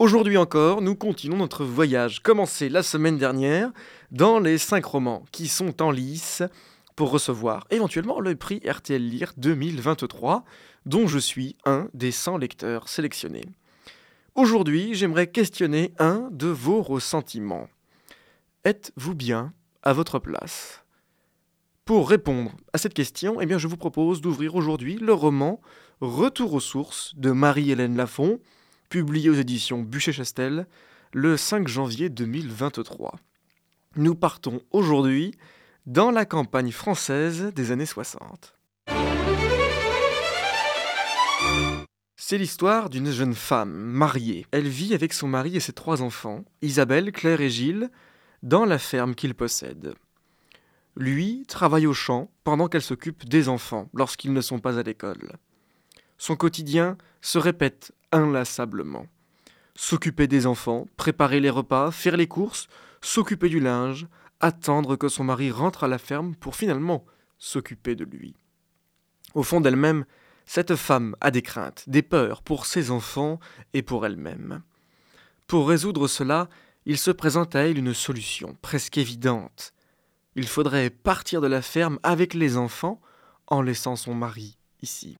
Aujourd'hui encore, nous continuons notre voyage commencé la semaine dernière dans les 5 romans qui sont en lice pour recevoir éventuellement le prix RTL Lire 2023 dont je suis un des 100 lecteurs sélectionnés. Aujourd'hui, j'aimerais questionner un de vos ressentiments. Êtes-vous bien à votre place? Pour répondre à cette question, eh bien, je vous propose d'ouvrir aujourd'hui le roman Retour aux sources de Marie-Hélène Lafont, publié aux éditions Bûcher-Chastel le 5 janvier 2023. Nous partons aujourd'hui dans la campagne française des années 60. C'est l'histoire d'une jeune femme mariée. Elle vit avec son mari et ses trois enfants, Isabelle, Claire et Gilles, dans la ferme qu'il possède. Lui travaille au champ pendant qu'elle s'occupe des enfants lorsqu'ils ne sont pas à l'école. Son quotidien se répète inlassablement. S'occuper des enfants, préparer les repas, faire les courses, s'occuper du linge, attendre que son mari rentre à la ferme pour finalement s'occuper de lui. Au fond d'elle-même, cette femme a des craintes, des peurs pour ses enfants et pour elle-même. Pour résoudre cela, il se présente à elle une solution presque évidente. Il faudrait partir de la ferme avec les enfants en laissant son mari ici.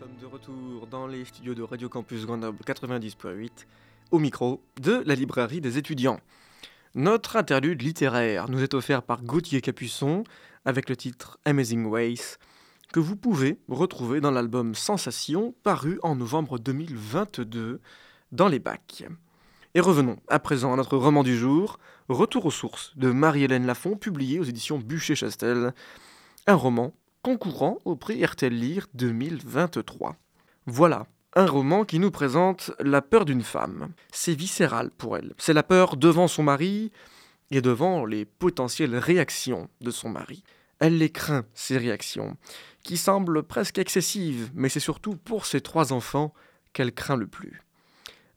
Sommes de retour dans les studios de Radio Campus Grenoble 90.8, au micro de la librairie des étudiants. Notre interlude littéraire nous est offert par Gauthier Capuçon avec le titre Amazing Ways, que vous pouvez retrouver dans l'album Sensation paru en novembre 2022 dans les bacs. Et revenons à présent à notre roman du jour, Retour aux sources de Marie-Hélène Lafont, publié aux éditions Bûcher-Chastel, un roman concourant au prix RTL Lire 2023. Voilà, un roman qui nous présente la peur d'une femme. C'est viscéral pour elle. C'est la peur devant son mari et devant les potentielles réactions de son mari. Elle les craint, ces réactions, qui semblent presque excessives, mais c'est surtout pour ses trois enfants qu'elle craint le plus.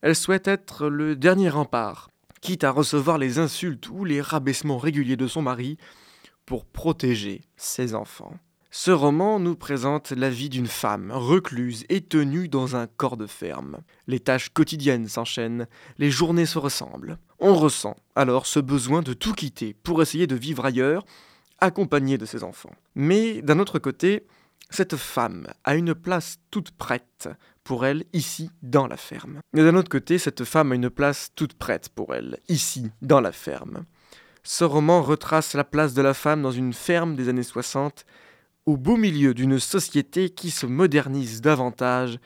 Elle souhaite être le dernier rempart, quitte à recevoir les insultes ou les rabaissements réguliers de son mari pour protéger ses enfants. Ce roman nous présente la vie d'une femme recluse et tenue dans un corps de ferme. Les tâches quotidiennes s'enchaînent, les journées se ressemblent. On ressent alors ce besoin de tout quitter pour essayer de vivre ailleurs, accompagnée de ses enfants. Mais d'un autre côté, cette femme a une place toute prête pour elle ici dans la ferme. Mais d'un autre côté, cette femme a une place toute prête pour elle ici dans la ferme. Ce roman retrace la place de la femme dans une ferme des années 60 au beau milieu d'une société qui se modernise davantage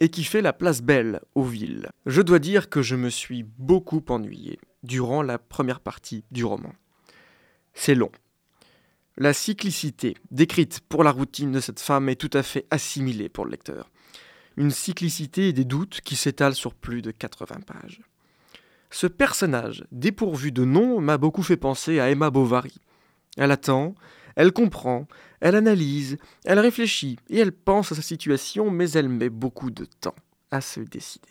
et qui fait la place belle aux villes. Je dois dire que je me suis beaucoup ennuyé durant la première partie du roman. C'est long. La cyclicité décrite pour la routine de cette femme est tout à fait assimilée pour le lecteur. Une cyclicité et des doutes qui s'étalent sur plus de 80 pages. Ce personnage, dépourvu de nom, m'a beaucoup fait penser à Emma Bovary. Elle attend, elle comprend, elle analyse, elle réfléchit et elle pense à sa situation, mais elle met beaucoup de temps à se décider.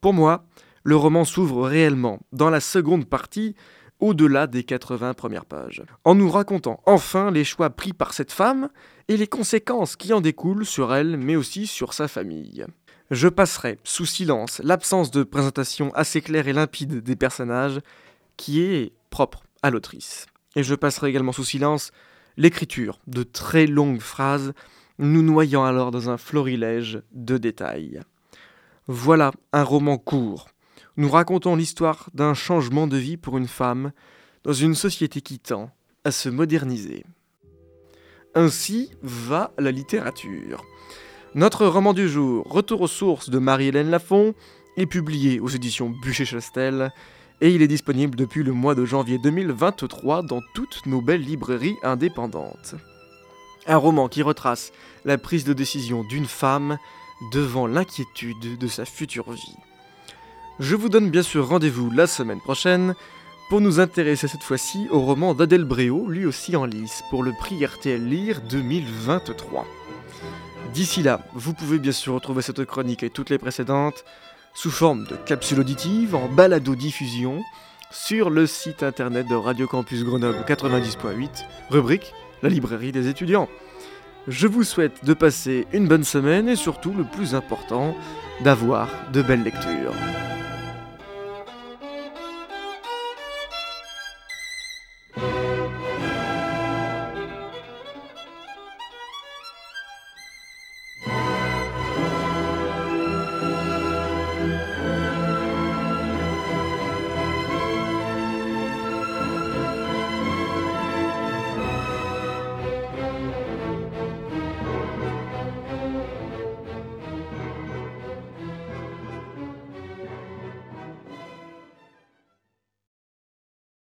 Pour moi, le roman s'ouvre réellement dans la seconde partie, au-delà des 80 premières pages, en nous racontant enfin les choix pris par cette femme et les conséquences qui en découlent sur elle, mais aussi sur sa famille. Je passerai sous silence l'absence de présentation assez claire et limpide des personnages, qui est propre à l'autrice. Et je passerai également sous silence l'écriture de très longues phrases, nous noyant alors dans un florilège de détails. Voilà un roman court. Nous racontons l'histoire d'un changement de vie pour une femme dans une société qui tend à se moderniser. Ainsi va la littérature. Notre roman du jour, Retour aux sources de Marie-Hélène Lafont, est publié aux éditions Bûcher-Chastel et il est disponible depuis le mois de janvier 2023 dans toutes nos belles librairies indépendantes. Un roman qui retrace la prise de décision d'une femme devant l'inquiétude de sa future vie. Je vous donne bien sûr rendez-vous la semaine prochaine pour nous intéresser cette fois-ci au roman d'Adèle Bréau, lui aussi en lice, pour le prix RTL Lire 2023. D'ici là, vous pouvez bien sûr retrouver cette chronique et toutes les précédentes sous forme de capsule auditive en balado-diffusion sur le site internet de Radio Campus Grenoble 90.8, rubrique La librairie des étudiants. Je vous souhaite de passer une bonne semaine et surtout, le plus important, d'avoir de belles lectures.